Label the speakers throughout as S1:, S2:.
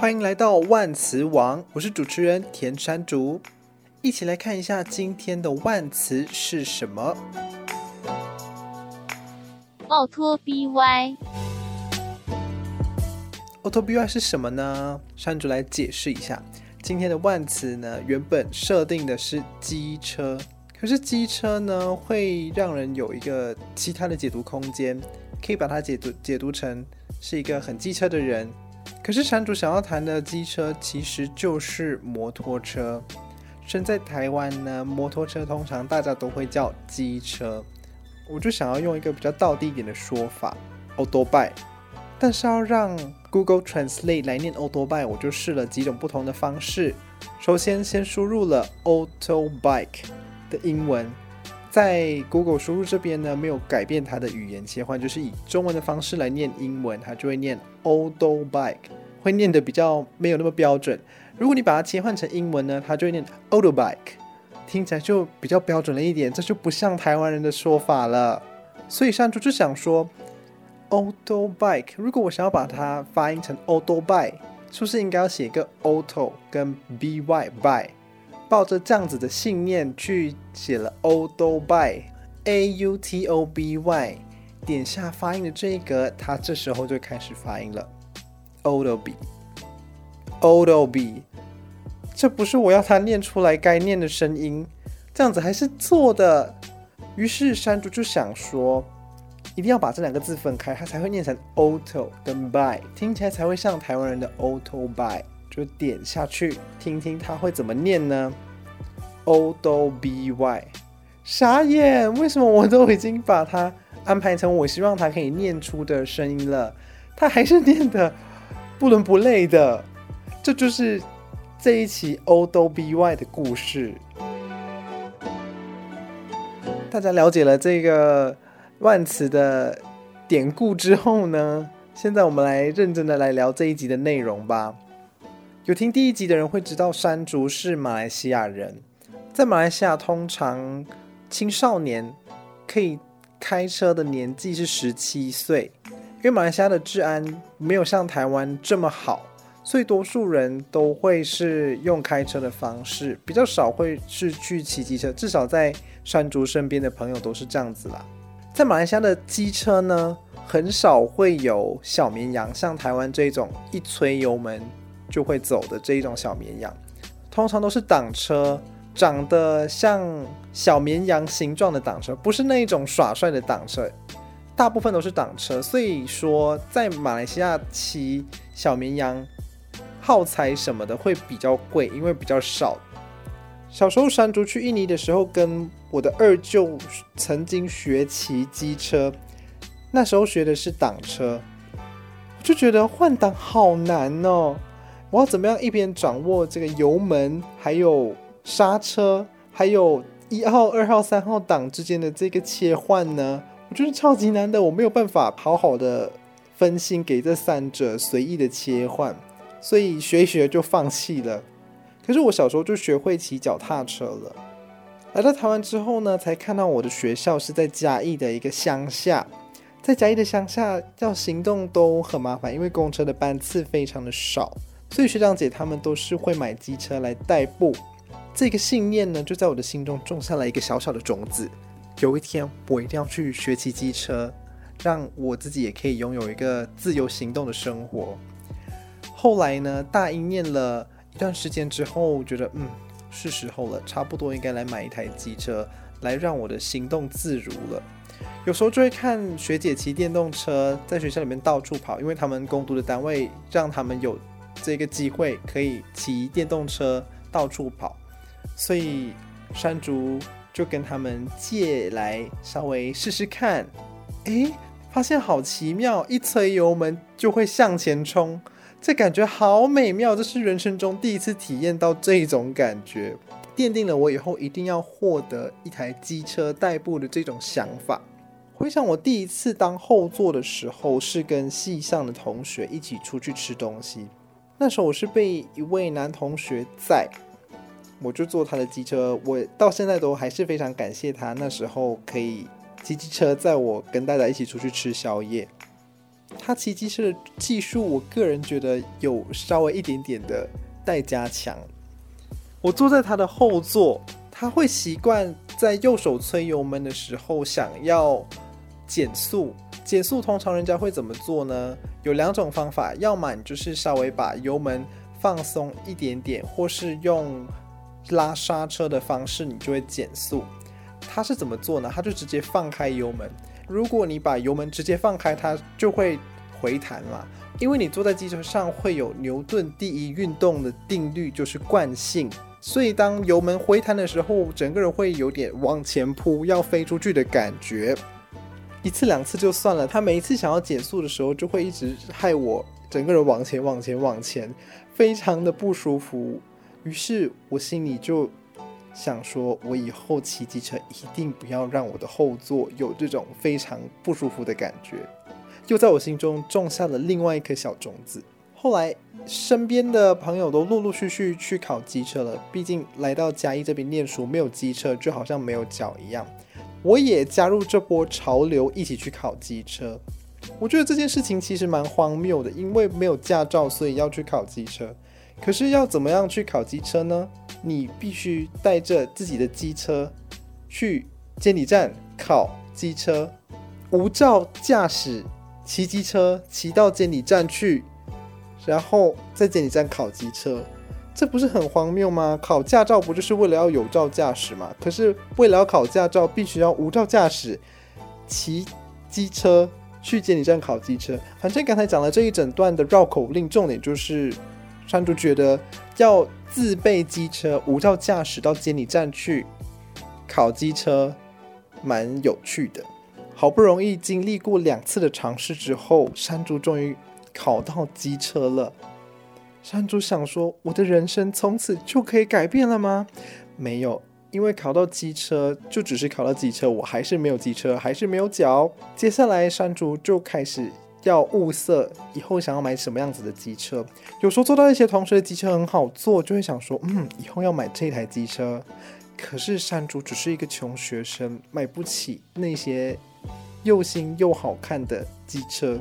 S1: 欢迎来到万磁王，我是主持人田山竹，一起来看一下今天的万词是什么。
S2: 奥托 BY，
S1: 奥托 BY 是什么呢？山竹来解释一下。今天的万词呢，原本设定的是机车，可是机车呢，会让人有一个其他的解读空间，可以把它解读解读成是一个很机车的人。可是山竹想要谈的机车其实就是摩托车。身在台湾呢，摩托车通常大家都会叫机车。我就想要用一个比较道地一点的说法，欧多拜。但是要让 Google Translate 来念欧多拜，我就试了几种不同的方式。首先，先输入了 auto bike 的英文，在 Google 输入这边呢，没有改变它的语言切换，就是以中文的方式来念英文，它就会念 auto bike。会念得比较没有那么标准。如果你把它切换成英文呢，它就会念 auto bike，听起来就比较标准了一点。这就不像台湾人的说法了。所以山竹就想说，auto bike，如果我想要把它发音成 auto bike，是不是应该要写一个 auto 跟 by by，抱着这样子的信念去写了 auto by a u t o b y，点下发音的这一格，它这时候就开始发音了。Autobee，Autobee，这不是我要它念出来该念的声音，这样子还是错的。于是山竹就想说，一定要把这两个字分开，它才会念成 auto 跟 by，听起来才会像台湾人的 auto by。就点下去听听他会怎么念呢？O do b y，傻眼，为什么我都已经把它安排成我希望它可以念出的声音了，它还是念的。不伦不类的，这就是这一期 O do b y 的故事。大家了解了这个万词的典故之后呢，现在我们来认真的来聊这一集的内容吧。有听第一集的人会知道，山竹是马来西亚人，在马来西亚通常青少年可以开车的年纪是十七岁。因为马来西亚的治安没有像台湾这么好，所以多数人都会是用开车的方式，比较少会是去骑机车。至少在山竹身边的朋友都是这样子啦。在马来西亚的机车呢，很少会有小绵羊，像台湾这种一吹油门就会走的这一种小绵羊，通常都是挡车，长得像小绵羊形状的挡车，不是那一种耍帅的挡车。大部分都是挡车，所以说在马来西亚骑小绵羊耗材什么的会比较贵，因为比较少。小时候山竹去印尼的时候，跟我的二舅曾经学骑机车，那时候学的是挡车，我就觉得换挡好难哦。我要怎么样一边掌握这个油门，还有刹车，还有一号、二号、三号档之间的这个切换呢？我觉得超级难的，我没有办法好好的分心给这三者随意的切换，所以学一学就放弃了。可是我小时候就学会骑脚踏车了。来到台湾之后呢，才看到我的学校是在嘉义的一个乡下，在嘉义的乡下要行动都很麻烦，因为公车的班次非常的少，所以学长姐他们都是会买机车来代步。这个信念呢，就在我的心中种下了一个小小的种子。有一天，我一定要去学骑机车，让我自己也可以拥有一个自由行动的生活。后来呢，大一念了一段时间之后，觉得嗯，是时候了，差不多应该来买一台机车，来让我的行动自如了。有时候就会看学姐骑电动车在学校里面到处跑，因为他们工读的单位让他们有这个机会可以骑电动车到处跑，所以山竹。就跟他们借来稍微试试看，诶，发现好奇妙，一催油门就会向前冲，这感觉好美妙，这是人生中第一次体验到这种感觉，奠定了我以后一定要获得一台机车代步的这种想法。回想我第一次当后座的时候，是跟系上的同学一起出去吃东西，那时候我是被一位男同学载。我就坐他的机车，我到现在都还是非常感谢他那时候可以骑机车载我跟大家一起出去吃宵夜。他骑机车的技术，我个人觉得有稍微一点点的待加强。我坐在他的后座，他会习惯在右手催油门的时候想要减速。减速通常人家会怎么做呢？有两种方法，要么你就是稍微把油门放松一点点，或是用拉刹车的方式，你就会减速。他是怎么做呢？他就直接放开油门。如果你把油门直接放开，它就会回弹嘛。因为你坐在机车上会有牛顿第一运动的定律，就是惯性。所以当油门回弹的时候，整个人会有点往前扑，要飞出去的感觉。一次两次就算了，他每一次想要减速的时候，就会一直害我整个人往前往前往前，非常的不舒服。于是我心里就想说，我以后骑机车一定不要让我的后座有这种非常不舒服的感觉。又在我心中种下了另外一颗小种子。后来身边的朋友都陆陆续续去考机车了，毕竟来到嘉义这边念书，没有机车就好像没有脚一样。我也加入这波潮流，一起去考机车。我觉得这件事情其实蛮荒谬的，因为没有驾照，所以要去考机车。可是要怎么样去考机车呢？你必须带着自己的机车去监理站考机车，无照驾驶骑机车骑到监理站去，然后在监理站考机车。这不是很荒谬吗？考驾照不就是为了要有照驾驶吗？可是为了要考驾照，必须要无照驾驶，骑机车去监理站考机车。反正刚才讲了这一整段的绕口令，重点就是山竹觉得要自备机车，无照驾驶到监理站去考机车，蛮有趣的。好不容易经历过两次的尝试之后，山竹终于考到机车了。山竹想说：“我的人生从此就可以改变了吗？”没有，因为考到机车就只是考到机车，我还是没有机车，还是没有脚。接下来，山竹就开始要物色以后想要买什么样子的机车。有时候坐到一些同学的机车很好坐，就会想说：“嗯，以后要买这台机车。”可是山竹只是一个穷学生，买不起那些又新又好看的机车。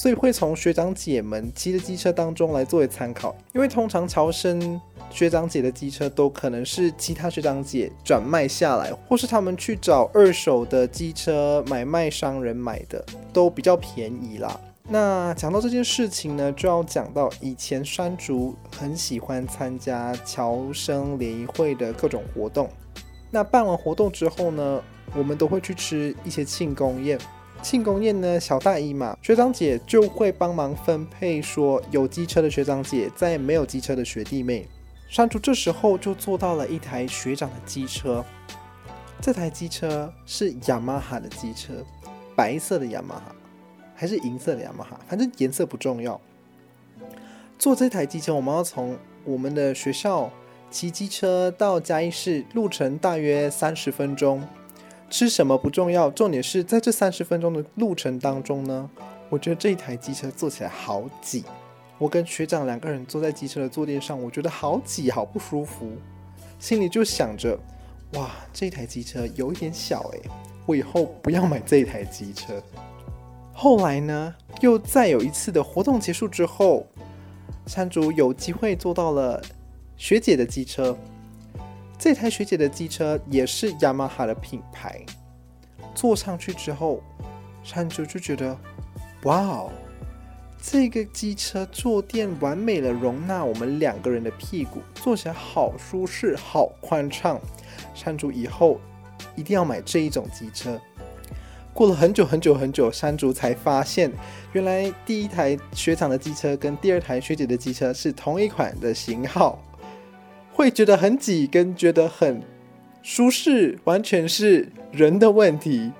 S1: 所以会从学长姐们骑的机车当中来作为参考，因为通常乔生学长姐的机车都可能是其他学长姐转卖下来，或是他们去找二手的机车买卖商人买的，都比较便宜啦。那讲到这件事情呢，就要讲到以前山竹很喜欢参加乔生联谊会的各种活动。那办完活动之后呢，我们都会去吃一些庆功宴。庆功宴呢，小大姨嘛，学长姐就会帮忙分配，说有机车的学长姐在没有机车的学弟妹。山竹这时候就坐到了一台学长的机车，这台机车是雅马哈的机车，白色的雅马哈，还是银色的雅马哈，反正颜色不重要。坐这台机车，我们要从我们的学校骑机车到嘉义市，路程大约三十分钟。吃什么不重要，重点是在这三十分钟的路程当中呢，我觉得这一台机车坐起来好挤。我跟学长两个人坐在机车的坐垫上，我觉得好挤，好不舒服。心里就想着，哇，这台机车有一点小诶，我以后不要买这台机车。后来呢，又再有一次的活动结束之后，山竹有机会坐到了学姐的机车。这台学姐的机车也是雅马哈的品牌，坐上去之后，山竹就觉得，哇哦，这个机车坐垫完美的容纳我们两个人的屁股，坐起来好舒适，好宽敞。山竹以后一定要买这一种机车。过了很久很久很久，山竹才发现，原来第一台学长的机车跟第二台学姐的机车是同一款的型号。会觉得很挤，跟觉得很舒适，完全是人的问题。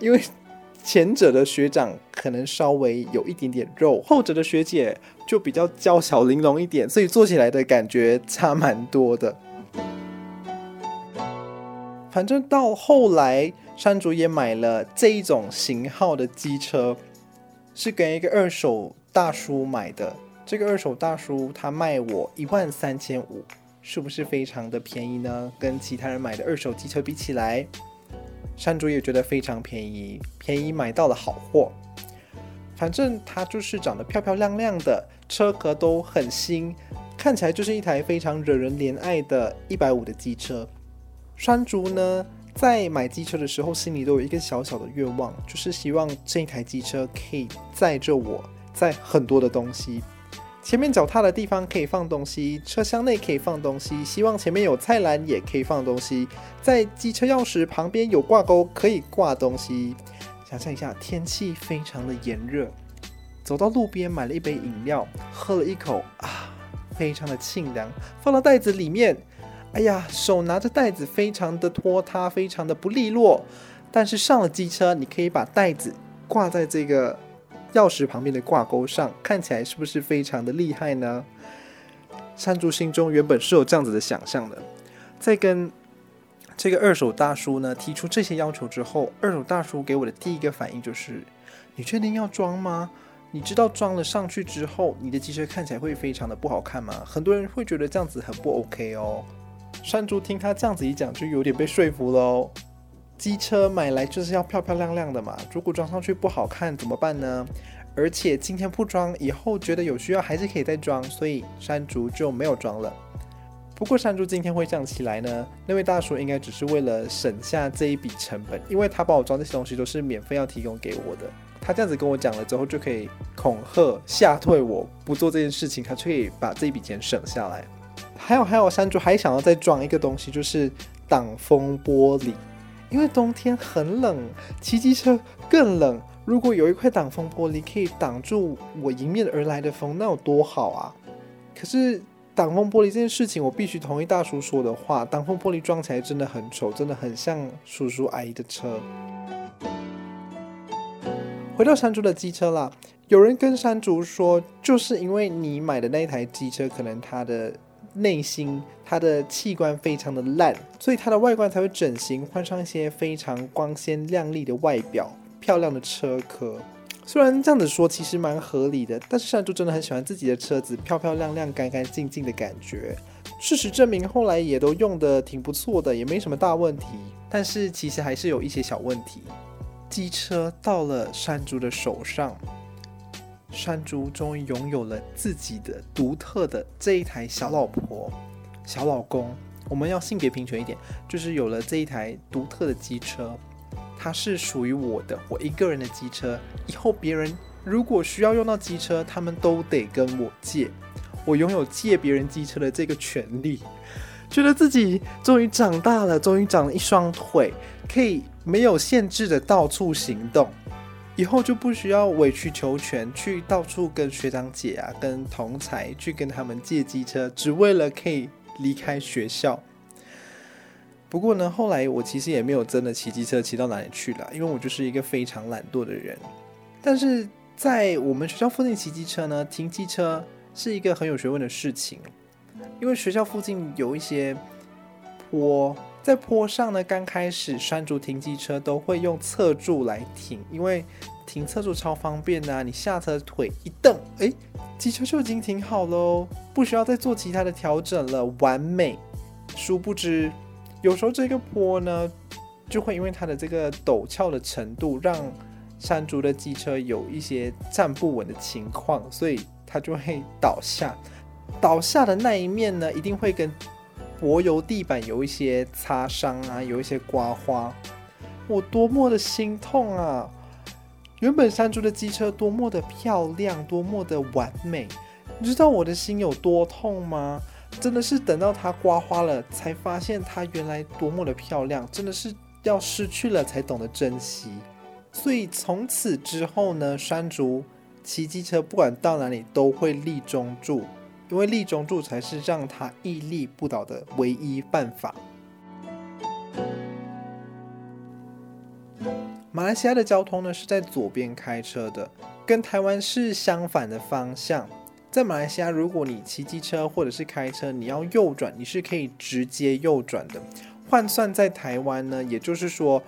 S1: 因为前者的学长可能稍微有一点点肉，后者的学姐就比较娇小玲珑一点，所以坐起来的感觉差蛮多的。反正到后来，山竹也买了这一种型号的机车，是跟一个二手大叔买的。这个二手大叔他卖我一万三千五。是不是非常的便宜呢？跟其他人买的二手机车比起来，山竹也觉得非常便宜，便宜买到了好货。反正它就是长得漂漂亮亮的，车壳都很新，看起来就是一台非常惹人怜爱的一百五的机车。山竹呢，在买机车的时候，心里都有一个小小的愿望，就是希望这台机车可以载着我，载很多的东西。前面脚踏的地方可以放东西，车厢内可以放东西，希望前面有菜篮也可以放东西，在机车钥匙旁边有挂钩可以挂东西。想象一下，天气非常的炎热，走到路边买了一杯饮料，喝了一口啊，非常的清凉，放到袋子里面。哎呀，手拿着袋子非常的拖沓，非常的不利落。但是上了机车，你可以把袋子挂在这个。钥匙旁边的挂钩上，看起来是不是非常的厉害呢？山竹心中原本是有这样子的想象的，在跟这个二手大叔呢提出这些要求之后，二手大叔给我的第一个反应就是：你确定要装吗？你知道装了上去之后，你的机车看起来会非常的不好看吗？很多人会觉得这样子很不 OK 哦。山竹听他这样子一讲，就有点被说服了哦。机车买来就是要漂漂亮亮的嘛，如果装上去不好看怎么办呢？而且今天不装，以后觉得有需要还是可以再装，所以山竹就没有装了。不过山竹今天会这样起来呢，那位大叔应该只是为了省下这一笔成本，因为他帮我装这些东西都是免费要提供给我的。他这样子跟我讲了之后，就可以恐吓吓退我不做这件事情，他就可以把这笔钱省下来。还有还有，山竹还想要再装一个东西，就是挡风玻璃。因为冬天很冷，骑机车更冷。如果有一块挡风玻璃可以挡住我迎面而来的风，那有多好啊！可是挡风玻璃这件事情，我必须同意大叔说的话，挡风玻璃装起来真的很丑，真的很像叔叔阿姨的车。回到山竹的机车啦，有人跟山竹说，就是因为你买的那台机车，可能它的。内心，它的器官非常的烂，所以它的外观才会整形，换上一些非常光鲜亮丽的外表，漂亮的车壳。虽然这样子说其实蛮合理的，但是山竹真的很喜欢自己的车子漂漂亮亮、干干净净的感觉。事实证明，后来也都用得挺不错的，也没什么大问题。但是其实还是有一些小问题。机车到了山竹的手上。山竹终于拥有了自己的独特的这一台小老婆、小老公，我们要性别平权一点，就是有了这一台独特的机车，它是属于我的，我一个人的机车。以后别人如果需要用到机车，他们都得跟我借，我拥有借别人机车的这个权利，觉得自己终于长大了，终于长了一双腿，可以没有限制的到处行动。以后就不需要委曲求全，去到处跟学长姐啊、跟同才去跟他们借机车，只为了可以离开学校。不过呢，后来我其实也没有真的骑机车骑到哪里去了，因为我就是一个非常懒惰的人。但是在我们学校附近骑机车呢，停机车是一个很有学问的事情，因为学校附近有一些坡。在坡上呢，刚开始山竹停机车都会用侧柱来停，因为停侧柱超方便呐啊，你下车腿一蹬，诶，机车就已经停好喽，不需要再做其他的调整了，完美。殊不知，有时候这个坡呢，就会因为它的这个陡峭的程度，让山竹的机车有一些站不稳的情况，所以它就会倒下。倒下的那一面呢，一定会跟柏油地板有一些擦伤啊，有一些刮花，我多么的心痛啊！原本山竹的机车多么的漂亮，多么的完美，你知道我的心有多痛吗？真的是等到它刮花了，才发现它原来多么的漂亮，真的是要失去了才懂得珍惜。所以从此之后呢，山竹骑机车不管到哪里都会立中柱。因为立中柱才是让他屹立不倒的唯一办法。马来西亚的交通呢，是在左边开车的，跟台湾是相反的方向。在马来西亚，如果你骑机车或者是开车，你要右转，你是可以直接右转的。换算在台湾呢，也就是说，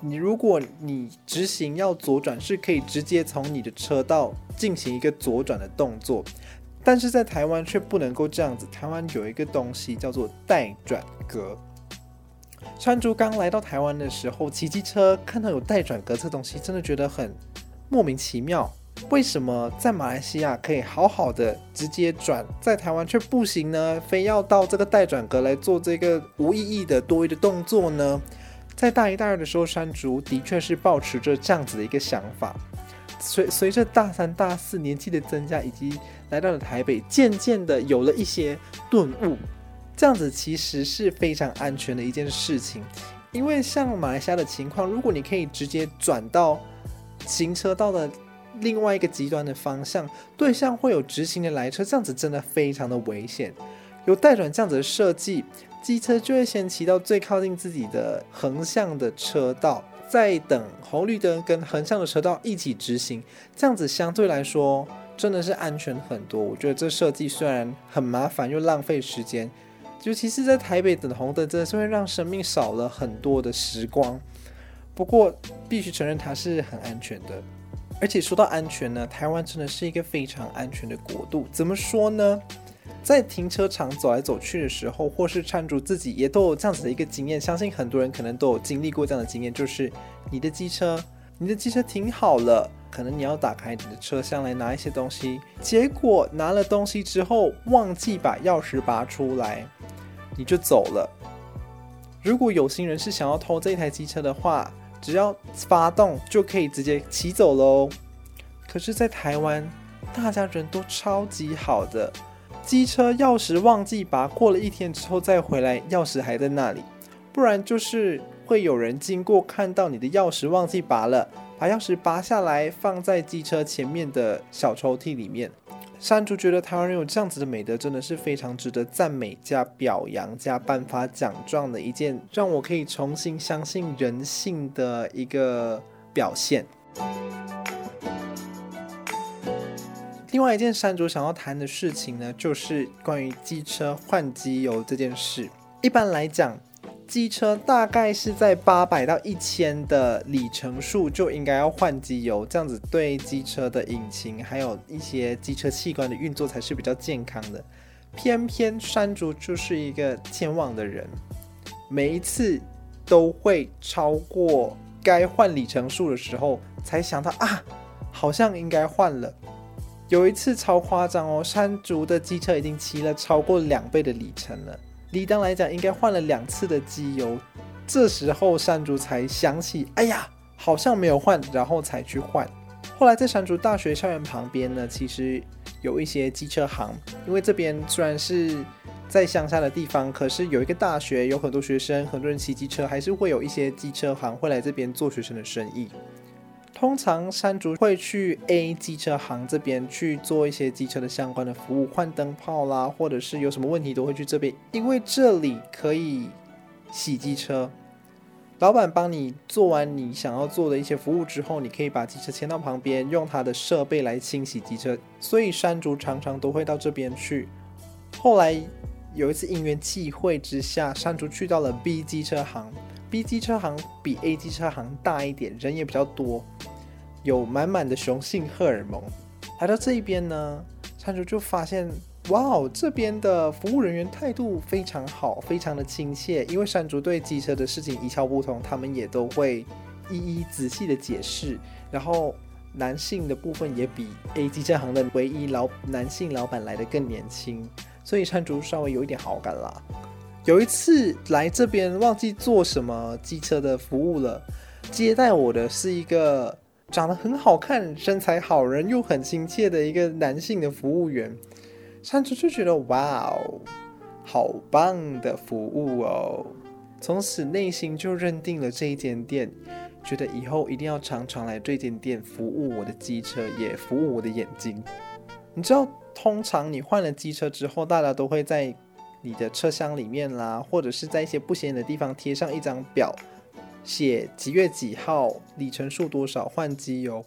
S1: 你如果你直行要左转，是可以直接从你的车道进行一个左转的动作。但是在台湾却不能够这样子。台湾有一个东西叫做待转格。山竹刚来到台湾的时候，骑机车看到有待转格这东西，真的觉得很莫名其妙。为什么在马来西亚可以好好的直接转，在台湾却不行呢？非要到这个待转格来做这个无意义的多余的动作呢？在大一、大二的时候，山竹的确是抱持着这样子的一个想法。随随着大三、大四年纪的增加，以及来到了台北，渐渐的有了一些顿悟。这样子其实是非常安全的一件事情，因为像马来西亚的情况，如果你可以直接转到行车道的另外一个极端的方向，对向会有直行的来车，这样子真的非常的危险。有带转这样子的设计，机车就会先骑到最靠近自己的横向的车道，再等红绿灯跟横向的车道一起直行，这样子相对来说真的是安全很多。我觉得这设计虽然很麻烦又浪费时间。尤其是在台北等红灯，真的是会让生命少了很多的时光。不过，必须承认它是很安全的。而且说到安全呢，台湾真的是一个非常安全的国度。怎么说呢？在停车场走来走去的时候，或是山竹自己也都有这样子的一个经验。相信很多人可能都有经历过这样的经验，就是你的机车，你的机车停好了，可能你要打开你的车厢来拿一些东西，结果拿了东西之后忘记把钥匙拔出来。你就走了。如果有心人是想要偷这台机车的话，只要发动就可以直接骑走喽。可是，在台湾，大家人都超级好的，机车钥匙忘记拔，过了一天之后再回来，钥匙还在那里。不然就是会有人经过看到你的钥匙忘记拔了，把钥匙拔下来放在机车前面的小抽屉里面。山竹觉得台湾人有这样子的美德，真的是非常值得赞美加表扬加颁发奖状的一件，让我可以重新相信人性的一个表现。另外一件山竹想要谈的事情呢，就是关于机车换机油这件事。一般来讲，机车大概是在八百到一千的里程数就应该要换机油，这样子对机车的引擎还有一些机车器官的运作才是比较健康的。偏偏山竹就是一个健忘的人，每一次都会超过该换里程数的时候才想到啊，好像应该换了。有一次超夸张哦，山竹的机车已经骑了超过两倍的里程了。理当来讲，应该换了两次的机油，这时候山竹才想起，哎呀，好像没有换，然后才去换。后来在山竹大学校园旁边呢，其实有一些机车行，因为这边虽然是在乡下的地方，可是有一个大学，有很多学生，很多人骑机车，还是会有一些机车行会来这边做学生的生意。通常山竹会去 A 机车行这边去做一些机车的相关的服务，换灯泡啦，或者是有什么问题都会去这边，因为这里可以洗机车。老板帮你做完你想要做的一些服务之后，你可以把机车牵到旁边，用他的设备来清洗机车。所以山竹常常都会到这边去。后来有一次因缘际会之下，山竹去到了 B 机车行。B 机车行比 A 机车行大一点，人也比较多，有满满的雄性荷尔蒙。来到这一边呢，山竹就发现，哇哦，这边的服务人员态度非常好，非常的亲切。因为山竹对机车的事情一窍不通，他们也都会一一仔细的解释。然后男性的部分也比 A 机车行的唯一老男性老板来的更年轻，所以山竹稍微有一点好感啦。有一次来这边忘记做什么机车的服务了，接待我的是一个长得很好看、身材好人又很亲切的一个男性的服务员。山竹就觉得哇哦，好棒的服务哦，从此内心就认定了这一间店，觉得以后一定要常常来这间店服务我的机车，也服务我的眼睛。你知道，通常你换了机车之后，大家都会在你的车厢里面啦，或者是在一些不显眼的地方贴上一张表，写几月几号，里程数多少，换机油。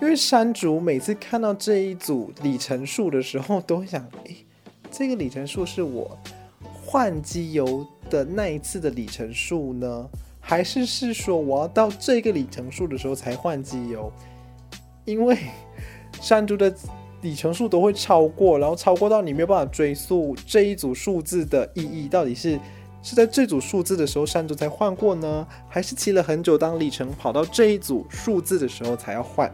S1: 因为山竹每次看到这一组里程数的时候，都会想：诶，这个里程数是我换机油的那一次的里程数呢，还是是说我要到这个里程数的时候才换机油？因为山竹的。里程数都会超过，然后超过到你没有办法追溯这一组数字的意义到底是是在这组数字的时候山竹才换过呢，还是骑了很久当里程跑到这一组数字的时候才要换？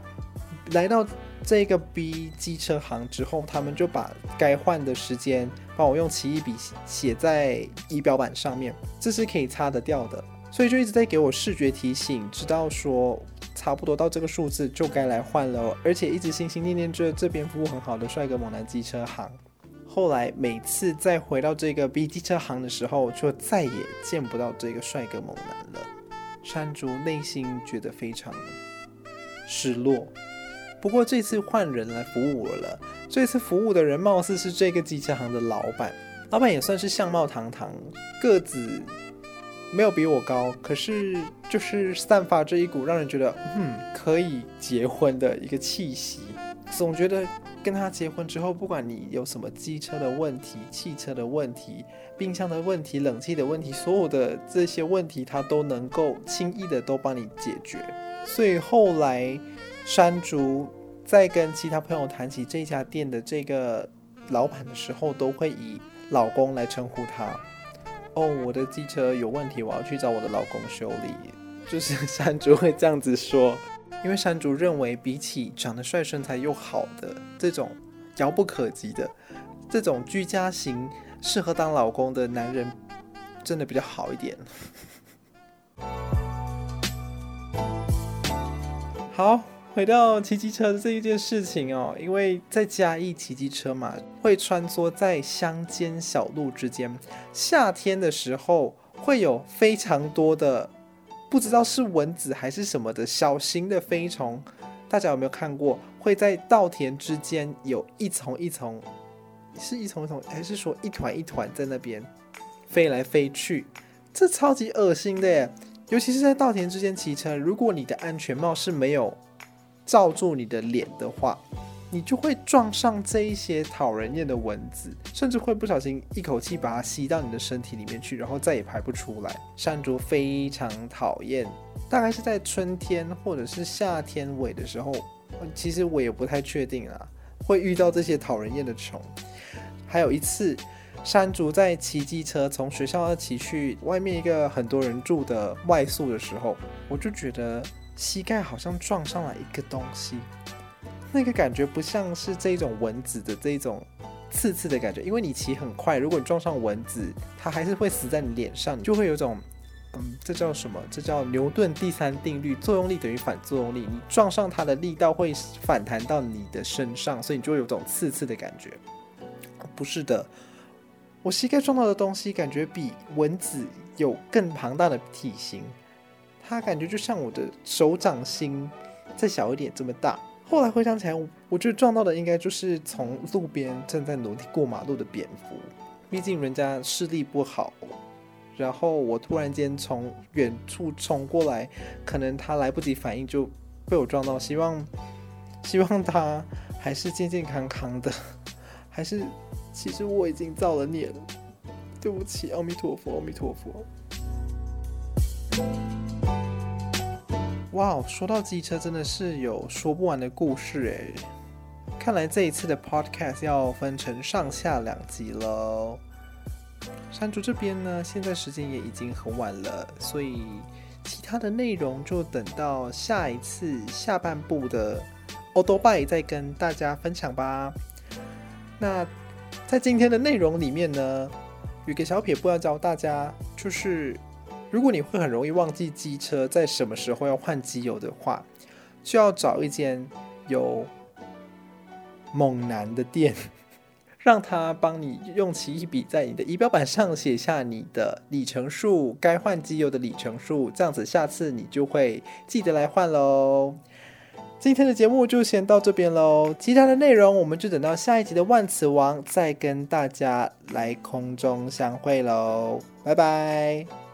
S1: 来到这个 B 机车行之后，他们就把该换的时间帮我用奇异笔写在仪表板上面，这是可以擦得掉的，所以就一直在给我视觉提醒，直到说差不多到这个数字就该来换了，而且一直心心念念着这边服务很好的帅哥猛男机车行。后来每次再回到这个 B 机车行的时候，就再也见不到这个帅哥猛男了。山竹内心觉得非常失落。不过这次换人来服务我了，这次服务的人貌似是这个机车行的老板，老板也算是相貌堂堂，个子没有比我高，可是就是散发着一股让人觉得嗯可以结婚的一个气息，总觉得。跟他结婚之后，不管你有什么机车的问题、汽车的问题、冰箱的问题、冷气的问题，所有的这些问题，他都能够轻易的都帮你解决。所以后来，山竹在跟其他朋友谈起这家店的这个老板的时候，都会以老公来称呼他。哦，我的机车有问题，我要去找我的老公修理。就是山竹会这样子说。因为山竹认为，比起长得帅、身材又好的这种遥不可及的这种居家型适合当老公的男人，真的比较好一点。好，回到骑机车这一件事情哦，因为在嘉义骑机车嘛，会穿梭在乡间小路之间，夏天的时候会有非常多的。不知道是蚊子还是什么的小型的飞虫，大家有没有看过？会在稻田之间有一丛一丛，是一丛一丛，还是说一团一团在那边飞来飞去？这超级恶心的耶！尤其是在稻田之间骑车，如果你的安全帽是没有罩住你的脸的话。你就会撞上这一些讨人厌的蚊子，甚至会不小心一口气把它吸到你的身体里面去，然后再也排不出来。山竹非常讨厌，大概是在春天或者是夏天尾的时候，其实我也不太确定啊，会遇到这些讨人厌的虫。还有一次，山竹在骑机车从学校骑去外面一个很多人住的外宿的时候，我就觉得膝盖好像撞上了一个东西。那个感觉不像是这种蚊子的这种刺刺的感觉，因为你骑很快，如果你撞上蚊子，它还是会死在你脸上，你就会有种，嗯，这叫什么？这叫牛顿第三定律，作用力等于反作用力。你撞上它的力道会反弹到你的身上，所以你就会有种刺刺的感觉。不是的，我膝盖撞到的东西感觉比蚊子有更庞大的体型，它感觉就像我的手掌心再小一点这么大。后来回想起来，我觉得撞到的应该就是从路边正在努力过马路的蝙蝠，毕竟人家视力不好。然后我突然间从远处冲过来，可能他来不及反应就被我撞到。希望希望他还是健健康康的，还是其实我已经造了孽了，对不起，阿弥陀佛，阿弥陀佛。哇哦，说到机车真的是有说不完的故事诶。看来这一次的 podcast 要分成上下两集喽。山竹这边呢，现在时间也已经很晚了，所以其他的内容就等到下一次下半部的欧兜拜再跟大家分享吧。那在今天的内容里面呢，有个小撇步要教大家，就是。如果你会很容易忘记机车在什么时候要换机油的话，就要找一间有猛男的店，让他帮你用起一笔在你的仪表板上写下你的里程数，该换机油的里程数，这样子下次你就会记得来换喽。今天的节目就先到这边喽，其他的内容我们就等到下一集的万磁王再跟大家来空中相会喽，拜拜。